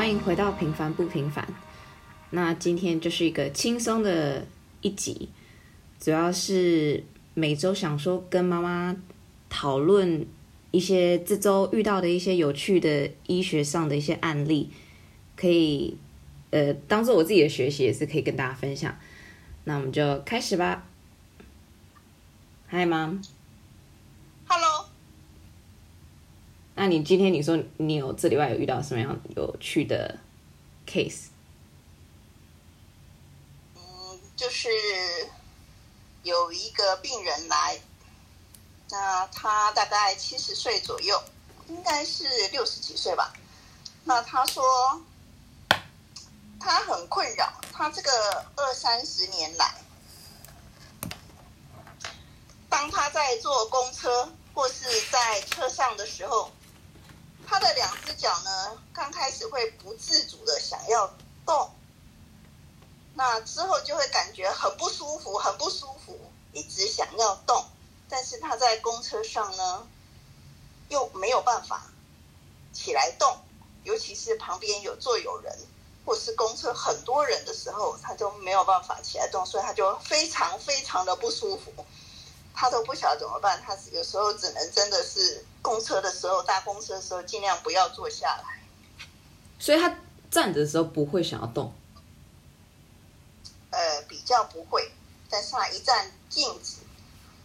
欢迎回到平凡不平凡。那今天就是一个轻松的一集，主要是每周想说跟妈妈讨论一些这周遇到的一些有趣的医学上的一些案例，可以呃当做我自己的学习，也是可以跟大家分享。那我们就开始吧。嗨，妈。那你今天你说你有这礼拜有遇到什么样有趣的 case？嗯，就是有一个病人来，那他大概七十岁左右，应该是六十几岁吧。那他说他很困扰，他这个二三十年来，当他在坐公车或是在车上的时候，他的两只脚呢，刚开始会不自主的想要动。那之后就会感觉很不舒服，很不舒服，一直想要动，但是他在公车上呢，又没有办法起来动，尤其是旁边有坐有人，或是公车很多人的时候，他就没有办法起来动，所以他就非常非常的不舒服，他都不晓得怎么办，他有时候只能真的是公车的时候，搭公车的时候尽量不要坐下来。所以他站着的时候不会想要动。呃，比较不会，但是他一站静止，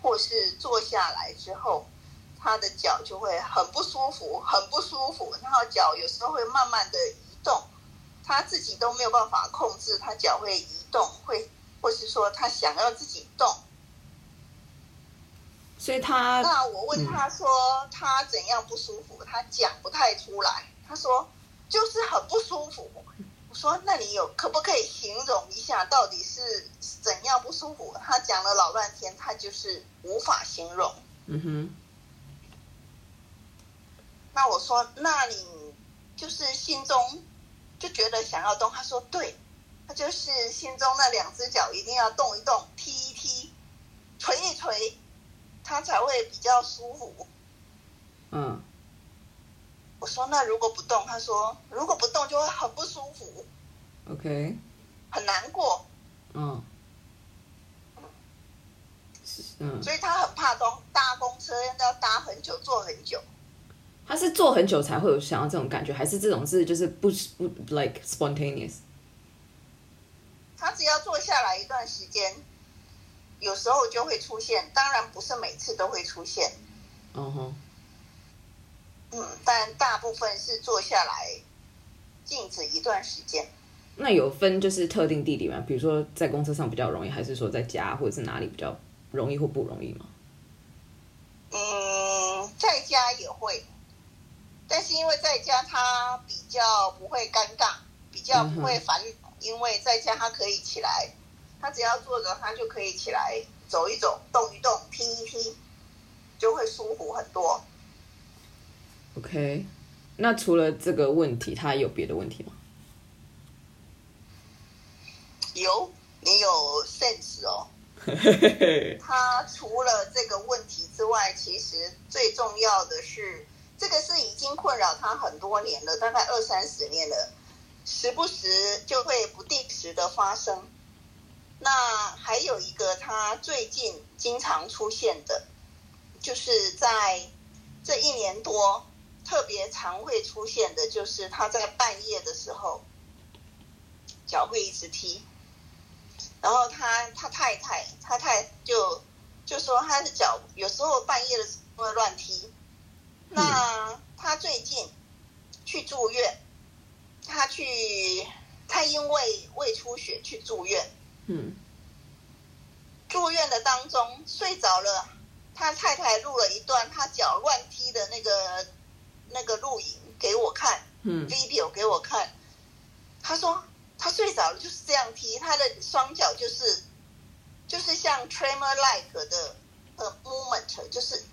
或是坐下来之后，他的脚就会很不舒服，很不舒服，然后脚有时候会慢慢的移动，他自己都没有办法控制，他脚会移动，会或是说他想要自己动。所以他那我问他说他怎样不舒服，他讲不太出来，他说就是很不舒服。我说：“那你有可不可以形容一下，到底是怎样不舒服？”他讲了老半天，他就是无法形容。嗯哼，那我说：“那你就是心中就觉得想要动？”他说：“对，他就是心中那两只脚一定要动一动，踢一踢，捶一捶，他才会比较舒服。”嗯，我说：“那如果不动？”他说：“如果不动就会很不舒服，OK，很难过。”嗯，嗯，所以他很怕东搭公车要搭很久，坐很久。他是坐很久才会有想要这种感觉，还是这种是就是不不 like spontaneous？他只要坐下来一段时间，有时候就会出现，当然不是每次都会出现，嗯哼，嗯，但大部分是坐下来静止一段时间。那有分就是特定地理吗？比如说在公车上比较容易，还是说在家或者是哪里比较容易或不容易吗？嗯，在家也会，但是因为在家他比较不会尴尬，比较不会烦恼，因为在家他可以起来，他只要坐着，他就可以起来走一走、动一动、踢一踢，就会舒服很多。OK，那除了这个问题，他有别的问题吗？有，你有 sense 哦。他除了这个问题之外，其实最重要的是，这个是已经困扰他很多年了，大概二三十年了，时不时就会不定时的发生。那还有一个他最近经常出现的，就是在这一年多特别常会出现的，就是他在半夜的时候脚会一直踢。然后他他太太他太就就说他的脚有时候半夜的时候会乱踢。那他最近去住院，他去他因为胃出血去住院，嗯。住院的当中睡着了，他太太录了一段他脚乱踢的那个那个录影给我看嗯，video 给我看，他说。他睡着了，就是这样踢，他的双脚就是就是像 tremor like 的呃 movement，就是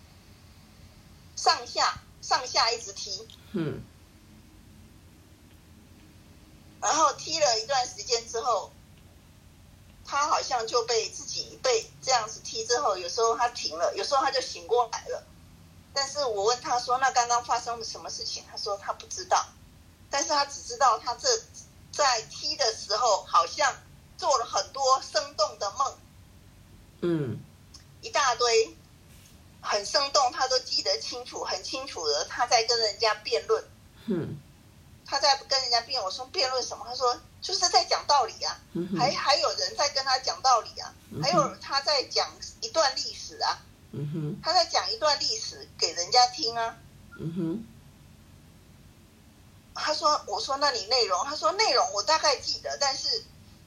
上下上下一直踢，嗯。然后踢了一段时间之后，他好像就被自己被这样子踢之后，有时候他停了，有时候他就醒过来了。但是我问他说：“那刚刚发生了什么事情？”他说他不知道，但是他只知道他这在踢的时候好像做了很多生动的梦，嗯。一大堆很生动，他都记得清楚，很清楚的他在跟人家辩论，哼他在跟人家辩，我说辩论什么？他说就是在讲道理啊，还还有人在跟他讲道理啊，还有他在讲一段历史啊，他在讲一段历史给人家听啊。他说：“我说那你内容？他说内容我大概记得，但是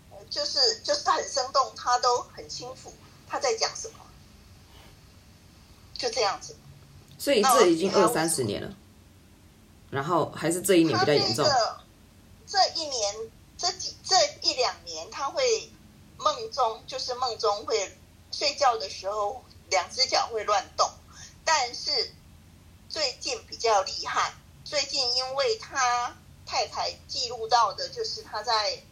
呃就是就是很生动，他都很清楚他在讲什么，就这样子。所以这已经二三十年了，然后还是这一年比较严重。个这一年这几这一两年，他会梦中就是梦中会睡觉的时候，两只脚会乱动，但是最近比较厉害。最近因为他太太记录到的，就是他在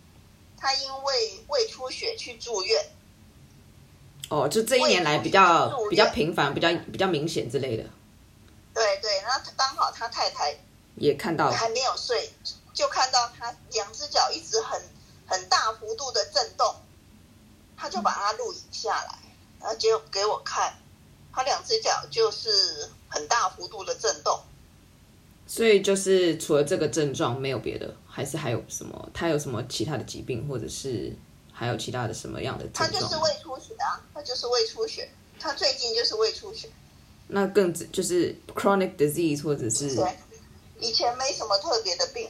他因为胃出血去住院，哦，就这一年来比较比较频繁、比较比较明显之类的，对对，然后刚好他太太也看到了。还没有睡，就看到他两只脚一直很很大幅度的震动，他就把它录影下来，然后就给我看，他两只脚就是很大幅度的震动。所以就是除了这个症状没有别的，还是还有什么？他有什么其他的疾病，或者是还有其他的什么样的他症状？他就是胃出血啊，他就是胃出血，他最近就是胃出血。那更就是 chronic disease，或者是对，以前没什么特别的病，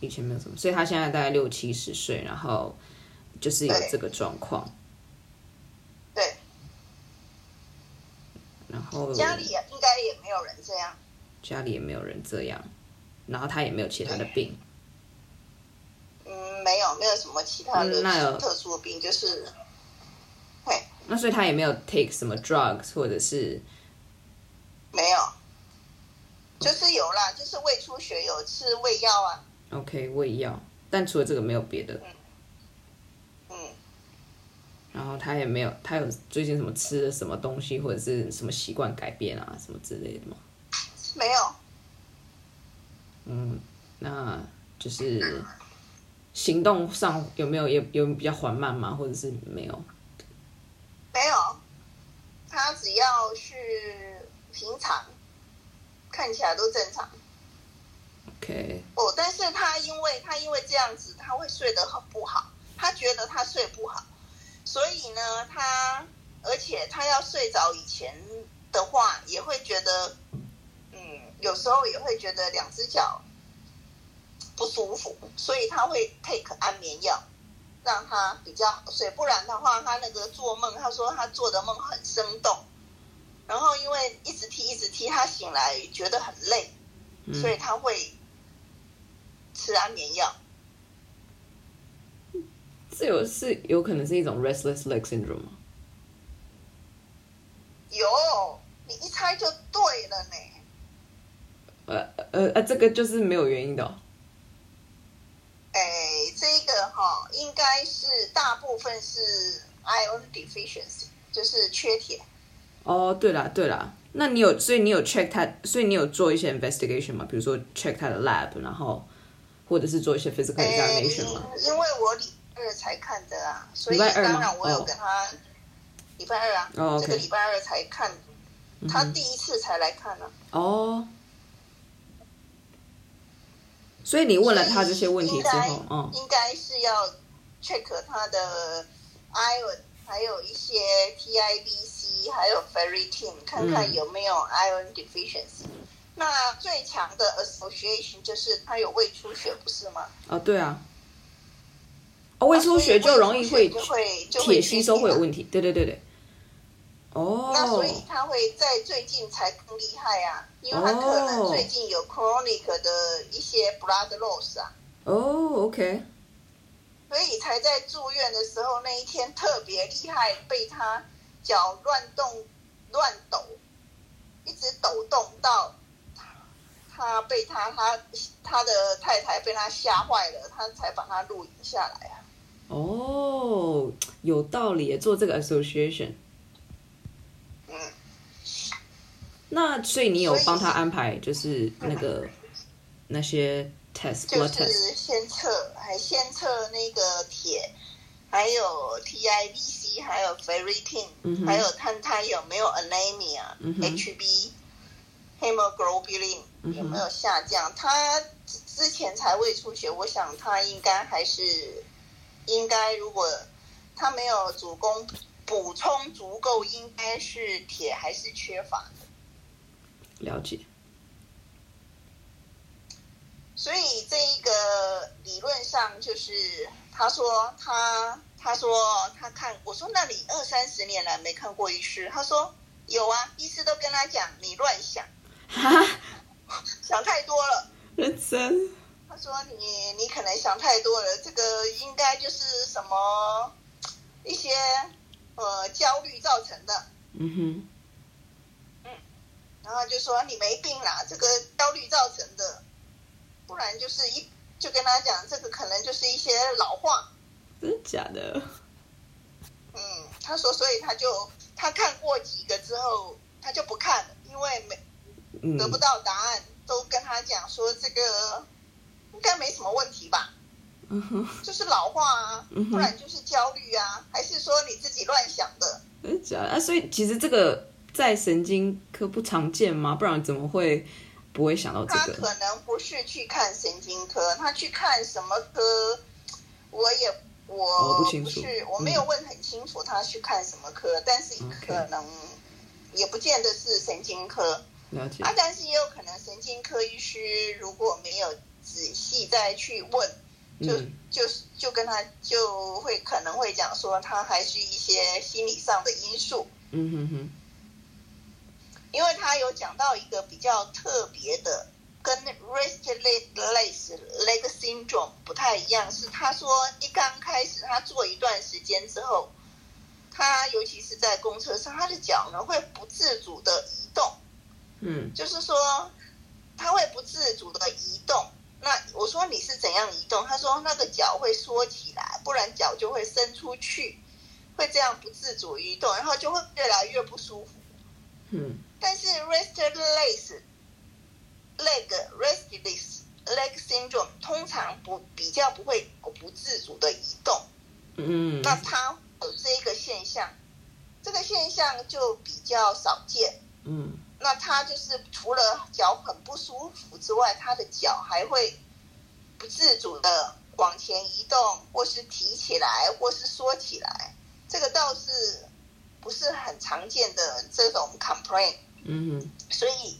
以前没有什么，所以他现在大概六七十岁，然后就是有这个状况，对，然后家里也应该也没有人这样。家里也没有人这样，然后他也没有其他的病，嗯，没有，没有什么其他的嗯那有特殊的病，就是，对，那所以他也没有 take 什么 drugs，或者是没有，就是有啦，就是胃出血有吃胃药啊，OK 胃药，但除了这个没有别的，嗯，然后他也没有，他有最近什么吃的什么东西，或者是什么习惯改变啊，什么之类的吗？没有，嗯，那就是行动上有没有也有比较缓慢吗？或者是没有？没有，他只要是平常，看起来都正常。OK，哦，但是他因为他因为这样子，他会睡得很不好，他觉得他睡不好，所以呢，他而且他要睡着以前的话，也会觉得，嗯，有时候也会觉得两只脚不舒服，所以他会 take 安眠药，让他比较好睡。不然的话，他那个做梦，他说他做的梦很生动，然后因为一直踢一直踢，他醒来觉得很累，所以他会吃安眠药。这有是有可能是一种 restless leg syndrome 吗？有，你一猜就对了呢。呃呃呃，这个就是没有原因的、哦。哎，这个哈、应该是大部分是 iron deficiency，就是缺铁。哦，对了对了，那你有所以你有 check 他，所以你有做一些 investigation 吗？比如说 check 他的 lab，然后或者是做一些 physical 哎，examination 吗？因为我礼拜二才看的啊，所以当然我有哦跟他礼拜二啊，哦。这个礼拜二才看，他第一次才来看呢、哦，所以你问了他这些问题之后，嗯应该是要 check 他的 iron，还有一些还有 ferritin，看看嗯有没有 iron deficiency。那最强的 association 就是他有胃出血，不是吗？哦对啊，哦胃出血就容易会就会就会铁吸收会有。问题，对对对对，哦那所以他会在最近才更厉害啊，因为他可能哦最近有 chronic 的一些 blood loss 啊。哦，OK，所以才在住院的时候那一天特别厉害，被他脚乱动、乱抖，一直抖动到他被他他他的太太被他吓坏了，他才把他录影下来啊。哦，有道理，做这个 association。嗯，那所以你有帮他安排，就是那个那些 test，就是先测，还先测那个铁，还有 TIVC，还有 ferritin，还有看他有没有 anemia，HB，hemoglobin 有没有下降。他之前才胃出血，我想他应该还是应该，如果他没有主攻补充足够，应该是铁还是缺乏的。了解。所以这一个理论上就是他说他他说他看我说那你二三十年来没看过医师，他说有啊，医师都跟他讲你乱想，想太多了。认真。他说你你可能想太多了，这个应该就是什么一些呃焦虑造成的。嗯哼。嗯，然后就说你没病啦，这个焦虑造成的。不然就是一就跟他讲，这个可能就是一些老话，真的假的？嗯，他说，所以他就他看过几个之后，他就不看了，因为没得不到答案，都跟他讲说这个应该没什么问题吧？嗯哼，就是老化啊，不然就是焦虑啊，还是说你自己乱想的？真的假的啊？所以其实这个在神经科不常见吗？不然怎么会？不会想到这个。他可能不是去看神经科，他去看什么科？我也我不是我没有问很清楚他去看什么科，但是可能也不见得是神经科。了解啊，但是也有可能神经科医师如果没有仔细再去问，就就是就跟他就会可能会讲说他还是一些心理上的因素。嗯哼哼。因为他有讲到一个比较特别的，跟 restless leg syndrome 不太一样，是他说一刚开始他做一段时间之后，他尤其是在公车上，他的脚呢会不自主的移动，嗯，就是说他会不自主的移动。那我说你是怎样移动？他说那个脚会缩起来，不然脚就会伸出去，会这样不自主移动，然后就会越来越不舒服，嗯。但是 restless leg restless leg syndrome 通常不比较不会不自主的移动，嗯，那它有这个现象，这个现象就比较少见，嗯，那它就是除了脚很不舒服之外，它的脚还会不自主的往前移动，或是提起来，或是缩起来，这个倒是不是很常见的这种 complaint。嗯哼，所以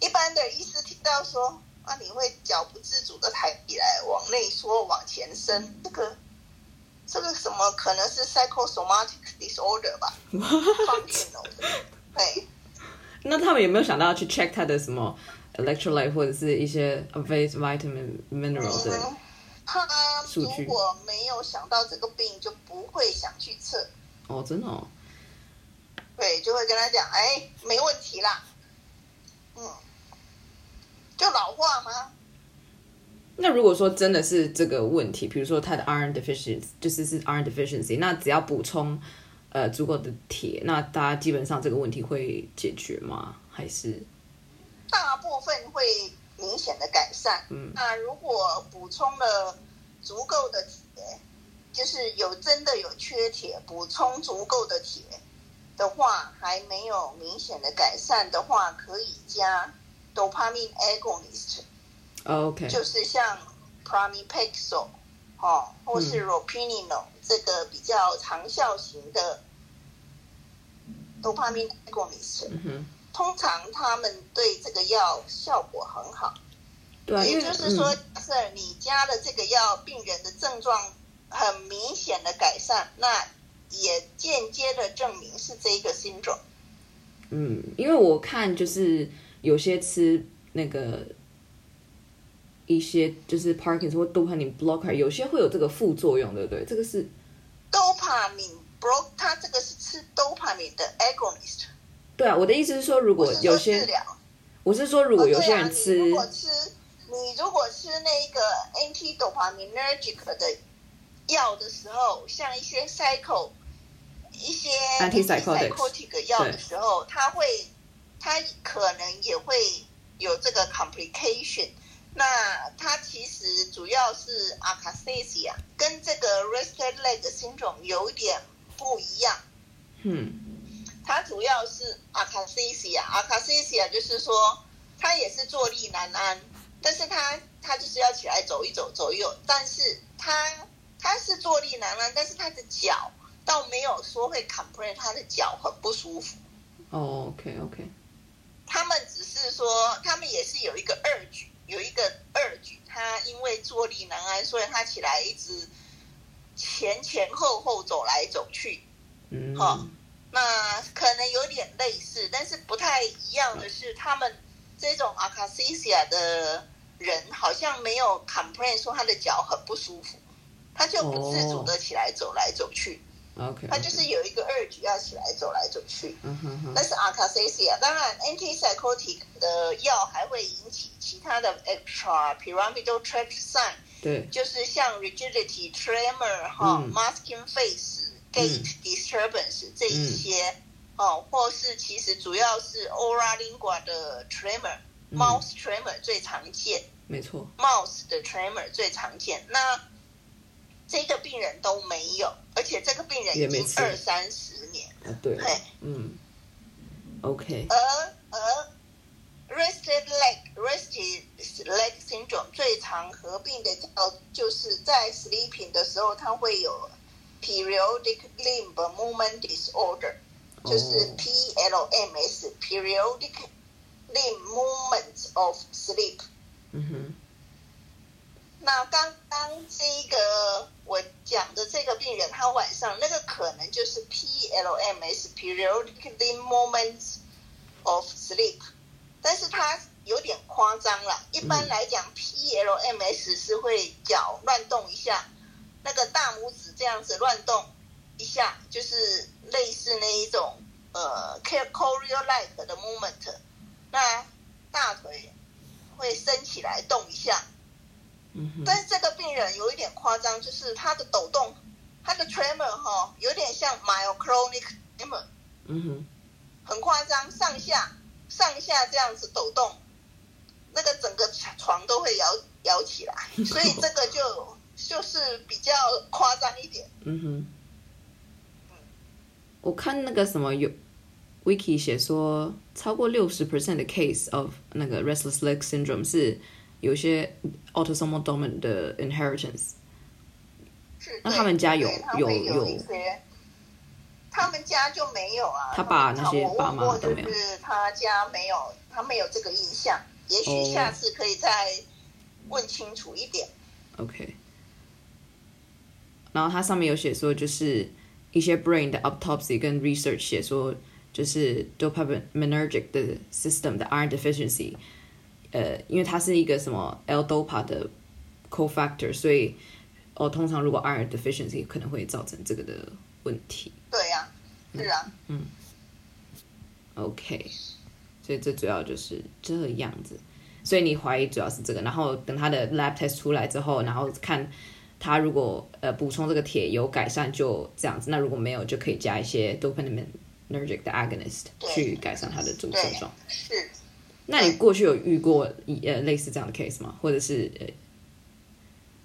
一般的医师听到说啊，你会脚不自主的抬起来，往内缩，往前伸，这个这个什么可能是 psychosomatic disorder 吧？functional 的，对。那他们有没有想到去 check 他的什么 electrolyte 或者是一些 vitamin mineral 的他如果没有想到这个病，就不会想去测。哦，真的哦。对，就会跟他讲，哎，没问题啦，嗯，就老化吗？那如果说真的是这个问题，比如说他的 iron deficiency，就是是 iron deficiency，那只要补充呃足够的铁，那大家基本上这个问题会解决吗？还是大部分会明显的改善？嗯，那如果补充了足够的铁，就是有真的有缺铁，补充足够的铁。的话还没有明显的改善的话，可以加 dopamine agonist，OK，就是像 pramipexole，哦，或是 ropinol 这个比较长效型的 dopamine agonist，通常他们对这个药效果很好。对，也就是说，是你加了这个药，病人的症状很明显的改善，那。也间接的证明是这一个新种。嗯，因为我看就是有些吃那个一些就是 Parkinson 或 dopamine blocker，有些会有这个副作用，对不对？这个是 dopamine block，它这个是吃 dopamine 的 agonist。对啊，我的意思是说，如果有些，我是说，如果有些人吃，如果吃你如果吃那个 anti dopaminergic 的药的时候，像一些 cycle。一些 antipsychotic 药的时候，它会，它可能也会有这个 complication，那它其实主要是 akathisia，跟这个 rested leg syndrome 有点不一样。嗯，它主要是 akathisia，akathisia 就是说它也是坐立难安，但是它它就是要起来走一走，走一走，但是它它是坐立难安，但是它的脚倒没有说会 complain 他的脚很不舒服。哦，OK OK，他们只是说，他们也是有一个二举，有一个二举，他因为坐立难安，所以他起来一直前前后后走来走去。嗯，好那可能有点类似，但是不太一样的是，他们这种 akathisia 的人好像没有 complain 说他的脚很不舒服，他就不自主的起来走来走去，OK，他就是有一个二举要起来走来走去。嗯哼哼，那是 akathisia。当然，antipsychotic 的药还会引起其他的 extra pyramidal tract sign，对，就是像 rigidity、tremor 哈、嗯 masking face、gait disturbance 这一些、哦，或是其实主要是 aura lingua 的 tremor、嗯 mouth tremor 最常见没错，，mouse 的 tremor 最常见。那这个病人都没有，而且这个病人已经二三十年。啊对嘿，嗯，OK，而而 rested leg rested leg syndrome 最常合并的叫就是在 sleeping 的时候，它会有 periodic limb movement disorder，就是哦 PLMS periodic limb movements of sleep。嗯哼，那刚刚这个我讲的这个病人，他晚上那个可能就是 PLMS periodic limb moments of sleep，但是他有点夸张了。一般来讲，PLMS 是会脚乱动一下，那个大拇指这样子乱动一下，就是类似那一种呃 choreo like 的 movement。那大腿会升起来动一下，嗯，但是这个病人有一点夸张，就是他的抖动，他的 tremor 哈、有点像 myoclonic tremor，嗯哼，很夸张，上下上下这样子抖动，那个整个床都会摇摇起来，所以这个就就是比较夸张一点。嗯哼，我看那个什么有 wiki 写说，超过六十 percent 的 case of 那个 restless leg syndrome 是有一些 autosomal dominant 的 inheritance。是，那他们家有有有有一些，他们家就没有啊。他爸那些爸妈都没有就是他家没有，他没有这个印象。也许哦下次可以再问清楚一点。OK，然后它上面有写说，就是一些 brain 的 autopsy 跟 research 写说，就是 dopaminergic 的 system 的 iron deficiency，呃，因为它是一个什么 L-dopa 的 cofactor，所以哦，通常如果 iron deficiency 可能会造成这个的问题。对呀、是啊，OK，所以这主要就是这样子。所以你怀疑主要是这个，然后等他的 lab test 出来之后，然后看他如果呃补充这个铁有改善就这样子，那如果没有就可以加一些 dopaminergic 的 agonist 去改善他的这个症状。，是。那你过去有遇过呃类似这样的 case 吗？或者是呃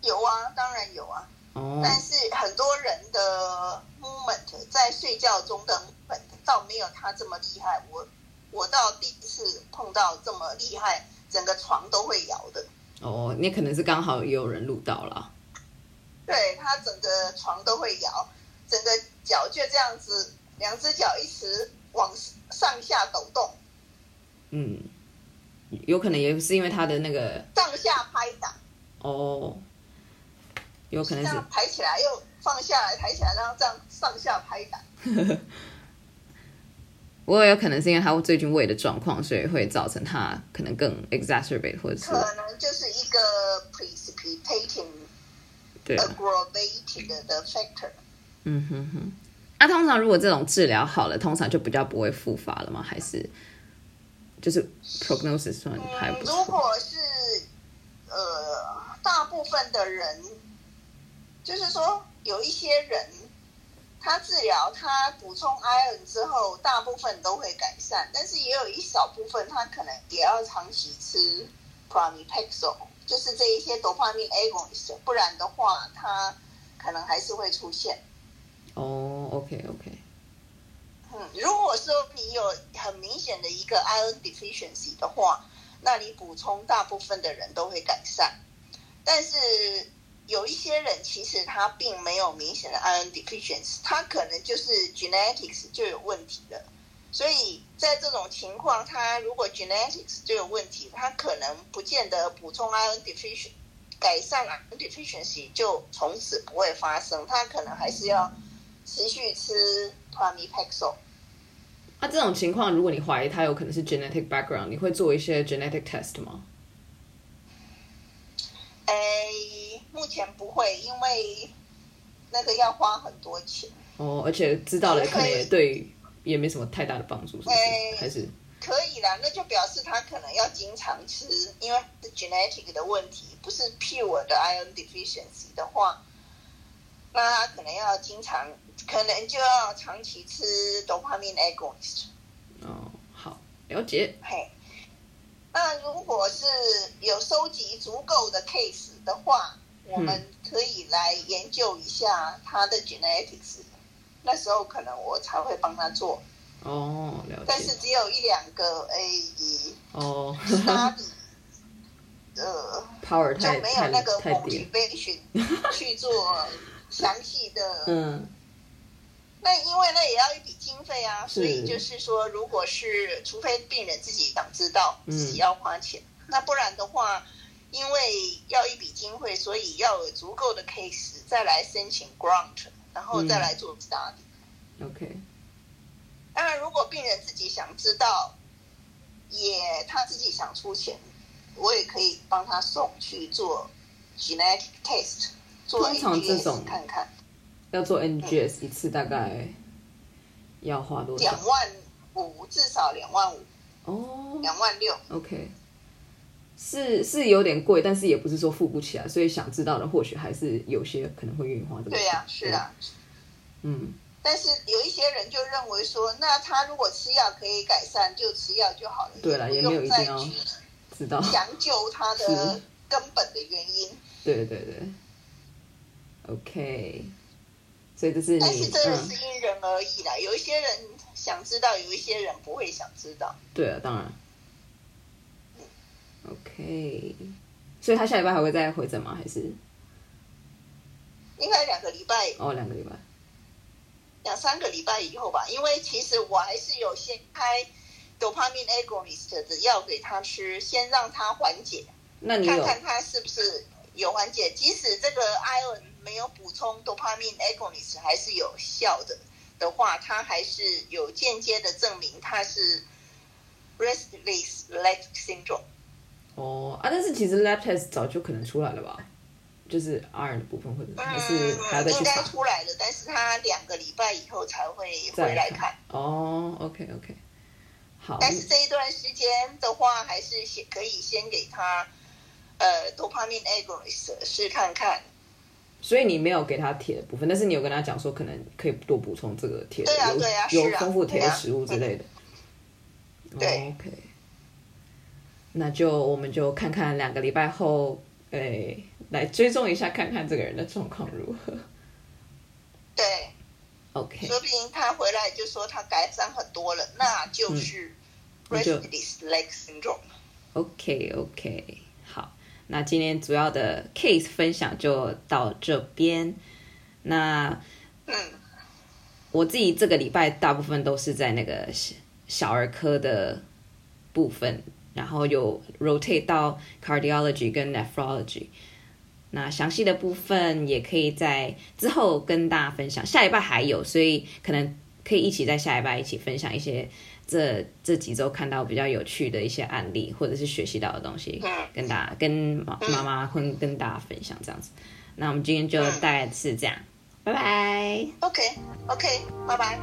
有啊，当然有啊。哦但是很多人的 movement 在睡觉中的 movement 倒没有他这么厉害。我我到第一次碰到这么厉害，整个床都会摇的。哦，那可能是刚好也有人录到了。对他整个床都会摇，整个脚就这样子，两只脚一直往上下抖动，嗯，有可能也是因为他的那个上下拍打，哦，有可能是抬起来又放下来，抬起来，然后这样上下拍打。不过有可能是因为他最近胃的状况，所以会造成他可能更 exacerbate 或者是可能就是一个 precipitating 对啊，aggravated 的 factor。嗯哼哼。那、通常如果这种治疗好了，通常就比较不会复发了吗？还是就是 prognosis 算还嗯，不错？如果是呃，大部分的人，就是说有一些人，他治疗他补充 iron 之后，大部分都会改善，但是也有一少部分他可能也要长期吃 pramipexole 就是这一些 dopamine agonist，不然的话，他可能还是会出现。哦，OK OK。嗯，如果说你有很明显的一个 iron deficiency 的话，那你补充大部分的人都会改善。但是有一些人其实他并没有明显的 iron deficiency，他可能就是 genetics 就有问题了。所以在这种情况，他如果 genetics 就有问题，他可能不见得补充 iron deficiency 改善 iron deficiency 就从此不会发生，他可能还是要持续吃 pramipexole。那这种情况，如果你怀疑他有可能是 genetic background，你会做一些 genetic test 吗？哎，目前不会，因为那个要花很多钱。哦，而且知道了可能也对，也没什么太大的帮助，是不是？还是可以啦，那就表示他可能要经常吃，因为是 genetic 的问题，不是 pure 的 iron deficiency 的话，那他可能要经常。可能就要长期吃 dopamine agonist。哦，好，了解。嘿，那如果是有收集足够的 case 的话，我们可以来研究一下他的 genetics。那时候可能我才会帮他做。哦，了解。但是只有一两个 A 一哦，study，呃，power 就没有那个 motivation 去做详细的 嗯。那因为那也要一笔经费啊，所以就是说，如果是除非病人自己想知道自己要花钱，那不然的话，因为要一笔经费，所以要有足够的 case 再来申请 grant，然后再来做 study。OK。当然，如果病人自己想知道，也他自己想出钱，我也可以帮他送去做 genetic test，做 NGS 看看。要做 NGS 一次大概要花多少？两万五，至少两万五。哦，两万六。OK，是是有点贵，但是也不是说付不起来，所以想知道的或许还是有些可能会愿意花这个。对呀，是啊。嗯。但是有一些人就认为说，那他如果吃药可以改善，就吃药就好了。对了，也没有一定要知道讲究他的 根本的原因。对对对。OK。所以这是，但是真的是因人而异啦。有一些人想知道，有一些人不会想知道。对啊，当然。OK，所以他下礼拜还会再回诊吗？还是？应该两个礼拜。哦，两个礼拜。两三个礼拜以后吧，因为其实我还是有先开 dopamine agonist 的药给他吃，先让他缓解。那你看看他是不是有缓解？即使这个 iron。没有补充 dopamine agonist 还是有效的的话，它还是有间接的证明它是 restless leg syndrome。哦啊，但是其实 lab test 早就可能出来了吧？就是 iron 的部分或者还是还在应该出来了，但是它两个礼拜以后才会回来看。哦，OK OK，好。但是这一段时间的话，还是先可以先给他呃 dopamine agonist 试看看。所以你没有给他铁的部分，但是你有跟他讲说，可能可以多补充这个铁，有有丰富铁的食物之类的。对，OK。那就我们就看看两个礼拜后，诶，来追踪一下，看看这个人的状况如何。对，OK。说不定他回来就说他改善很多了，那就是 restless leg syndrome。OK，OK。那今天主要的 case 分享就到这边。那嗯我自己这个礼拜大部分都是在那个小儿科的部分，然后有 rotate 到 cardiology 跟 nephrology。那详细的部分也可以在之后跟大家分享。下礼拜还有，所以可能可以一起在下礼拜一起分享一些。这这几周看到比较有趣的一些案例，或者是学习到的东西，跟大家跟妈妈跟大家分享这样子。那我们今天就大概是这样，拜拜。OK OK，拜拜。